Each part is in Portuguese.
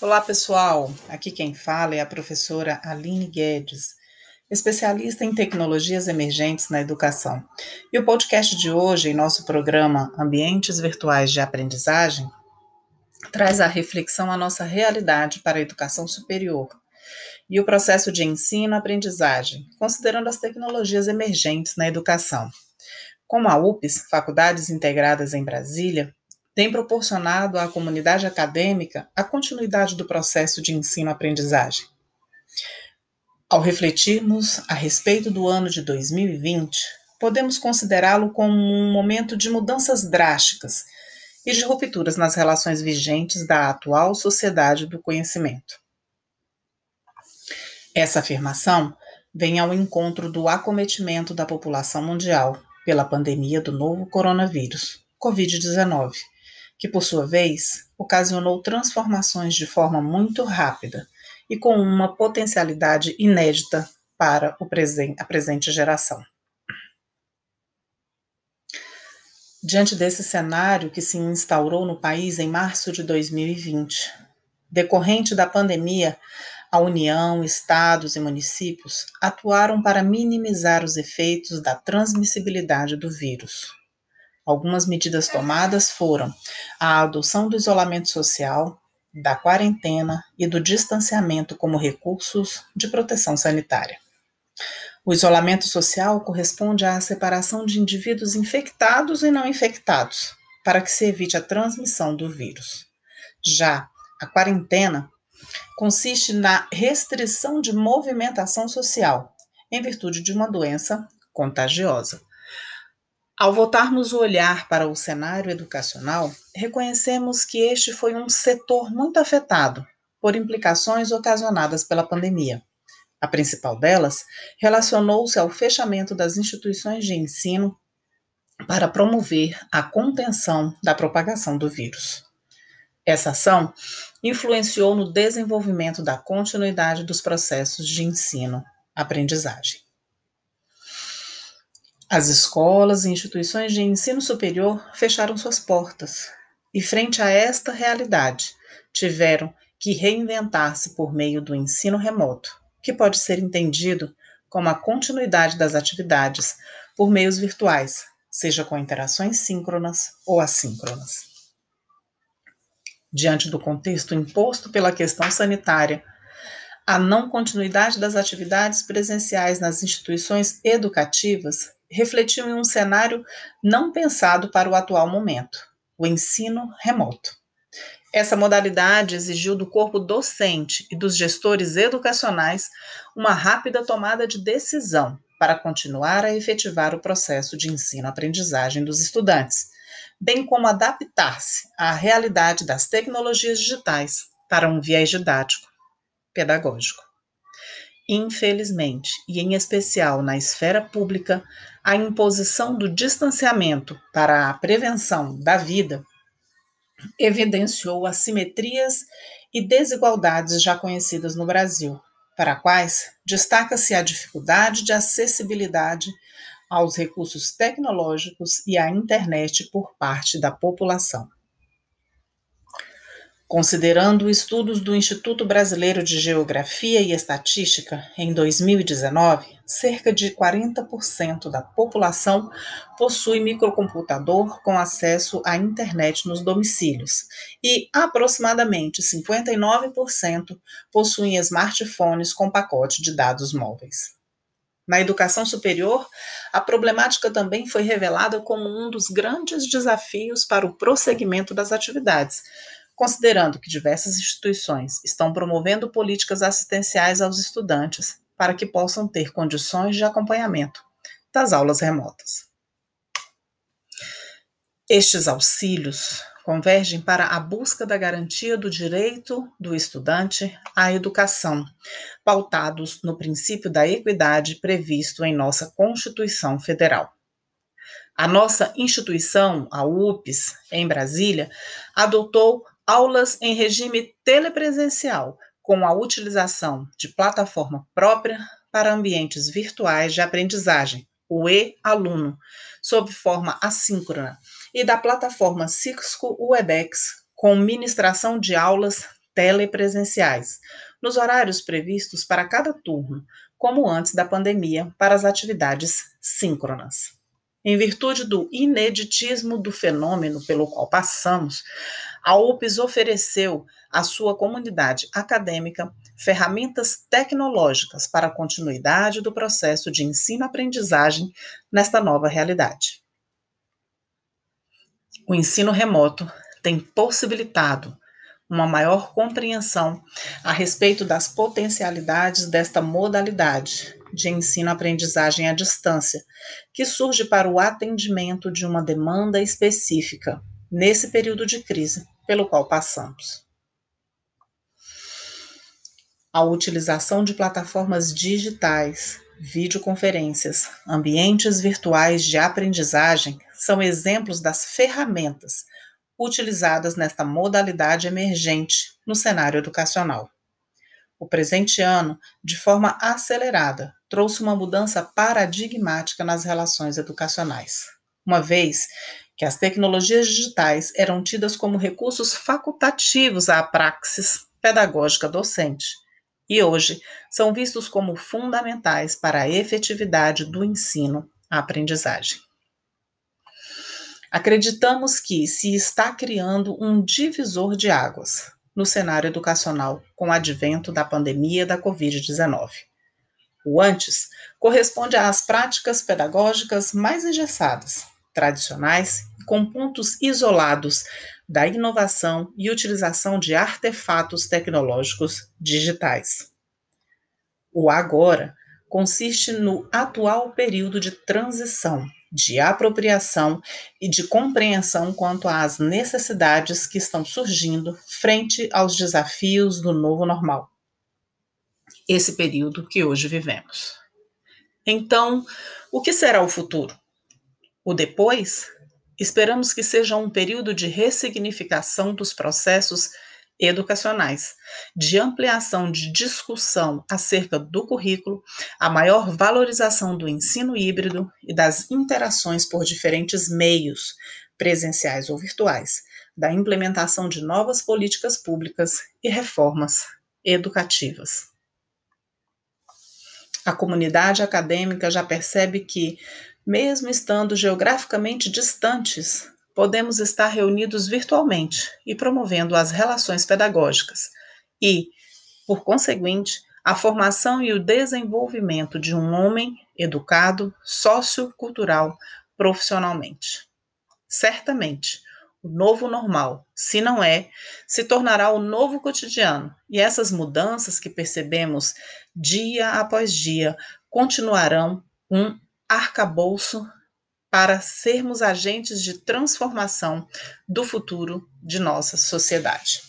Olá, pessoal. Aqui quem fala é a professora Aline Guedes, especialista em tecnologias emergentes na educação. E o podcast de hoje, em nosso programa Ambientes Virtuais de Aprendizagem, traz a reflexão à nossa realidade para a educação superior e o processo de ensino-aprendizagem, considerando as tecnologias emergentes na educação. Como a UPS, Faculdades Integradas em Brasília, tem proporcionado à comunidade acadêmica a continuidade do processo de ensino-aprendizagem. Ao refletirmos a respeito do ano de 2020, podemos considerá-lo como um momento de mudanças drásticas e de rupturas nas relações vigentes da atual sociedade do conhecimento. Essa afirmação vem ao encontro do acometimento da população mundial pela pandemia do novo coronavírus, Covid-19, que, por sua vez, ocasionou transformações de forma muito rápida e com uma potencialidade inédita para presen a presente geração. Diante desse cenário que se instaurou no país em março de 2020, decorrente da pandemia, a União, estados e municípios atuaram para minimizar os efeitos da transmissibilidade do vírus. Algumas medidas tomadas foram a adoção do isolamento social, da quarentena e do distanciamento como recursos de proteção sanitária. O isolamento social corresponde à separação de indivíduos infectados e não infectados, para que se evite a transmissão do vírus. Já a quarentena consiste na restrição de movimentação social, em virtude de uma doença contagiosa. Ao voltarmos o olhar para o cenário educacional, reconhecemos que este foi um setor muito afetado por implicações ocasionadas pela pandemia. A principal delas relacionou-se ao fechamento das instituições de ensino para promover a contenção da propagação do vírus. Essa ação influenciou no desenvolvimento da continuidade dos processos de ensino-aprendizagem. As escolas e instituições de ensino superior fecharam suas portas e, frente a esta realidade, tiveram que reinventar-se por meio do ensino remoto, que pode ser entendido como a continuidade das atividades por meios virtuais, seja com interações síncronas ou assíncronas. Diante do contexto imposto pela questão sanitária, a não continuidade das atividades presenciais nas instituições educativas refletiu em um cenário não pensado para o atual momento, o ensino remoto. Essa modalidade exigiu do corpo docente e dos gestores educacionais uma rápida tomada de decisão para continuar a efetivar o processo de ensino-aprendizagem dos estudantes, bem como adaptar-se à realidade das tecnologias digitais para um viés didático pedagógico. Infelizmente, e em especial na esfera pública, a imposição do distanciamento para a prevenção da vida evidenciou assimetrias e desigualdades já conhecidas no Brasil, para quais destaca-se a dificuldade de acessibilidade aos recursos tecnológicos e à internet por parte da população. Considerando estudos do Instituto Brasileiro de Geografia e Estatística, em 2019, cerca de 40% da população possui microcomputador com acesso à internet nos domicílios e aproximadamente 59% possuem smartphones com pacote de dados móveis. Na educação superior, a problemática também foi revelada como um dos grandes desafios para o prosseguimento das atividades considerando que diversas instituições estão promovendo políticas assistenciais aos estudantes para que possam ter condições de acompanhamento das aulas remotas. Estes auxílios convergem para a busca da garantia do direito do estudante à educação, pautados no princípio da equidade previsto em nossa Constituição Federal. A nossa instituição, a UPS, em Brasília, adotou aulas em regime telepresencial, com a utilização de plataforma própria para ambientes virtuais de aprendizagem, o e-aluno, sob forma assíncrona, e da plataforma Cisco Webex, com ministração de aulas telepresenciais, nos horários previstos para cada turno, como antes da pandemia, para as atividades síncronas. Em virtude do ineditismo do fenômeno pelo qual passamos, a UPS ofereceu à sua comunidade acadêmica ferramentas tecnológicas para a continuidade do processo de ensino-aprendizagem nesta nova realidade. O ensino remoto tem possibilitado uma maior compreensão a respeito das potencialidades desta modalidade de ensino-aprendizagem à distância, que surge para o atendimento de uma demanda específica nesse período de crise pelo qual passamos. A utilização de plataformas digitais, videoconferências, ambientes virtuais de aprendizagem são exemplos das ferramentas utilizadas nesta modalidade emergente no cenário educacional. O presente ano, de forma acelerada, trouxe uma mudança paradigmática nas relações educacionais, uma vez que as tecnologias digitais eram tidas como recursos facultativos à praxis pedagógica docente e hoje são vistos como fundamentais para a efetividade do ensino à aprendizagem. Acreditamos que se está criando um divisor de águas no cenário educacional com o advento da pandemia da Covid-19. O antes corresponde às práticas pedagógicas mais engessadas, tradicionais com pontos isolados da inovação e utilização de artefatos tecnológicos digitais. O agora consiste no atual período de transição de apropriação e de compreensão quanto às necessidades que estão surgindo frente aos desafios do novo normal. Esse período que hoje vivemos. Então, o que será o futuro? O depois? Esperamos que seja um período de ressignificação dos processos educacionais, de ampliação de discussão acerca do currículo, a maior valorização do ensino híbrido e das interações por diferentes meios, presenciais ou virtuais, da implementação de novas políticas públicas e reformas educativas. A comunidade acadêmica já percebe que, mesmo estando geograficamente distantes, podemos estar reunidos virtualmente e promovendo as relações pedagógicas e, por conseguinte, a formação e o desenvolvimento de um homem educado, sociocultural, profissionalmente. Certamente, o novo normal, se não é, se tornará o novo cotidiano, e essas mudanças que percebemos dia após dia continuarão um arcabouço para sermos agentes de transformação do futuro de nossa sociedade.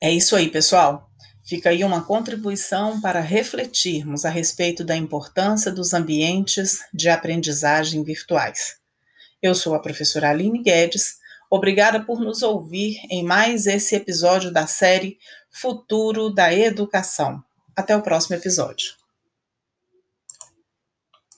É isso aí, pessoal. Fica aí uma contribuição para refletirmos a respeito da importância dos ambientes de aprendizagem virtuais. Eu sou a professora Aline Guedes. Obrigada por nos ouvir em mais esse episódio da série Futuro da Educação. Até o próximo episódio.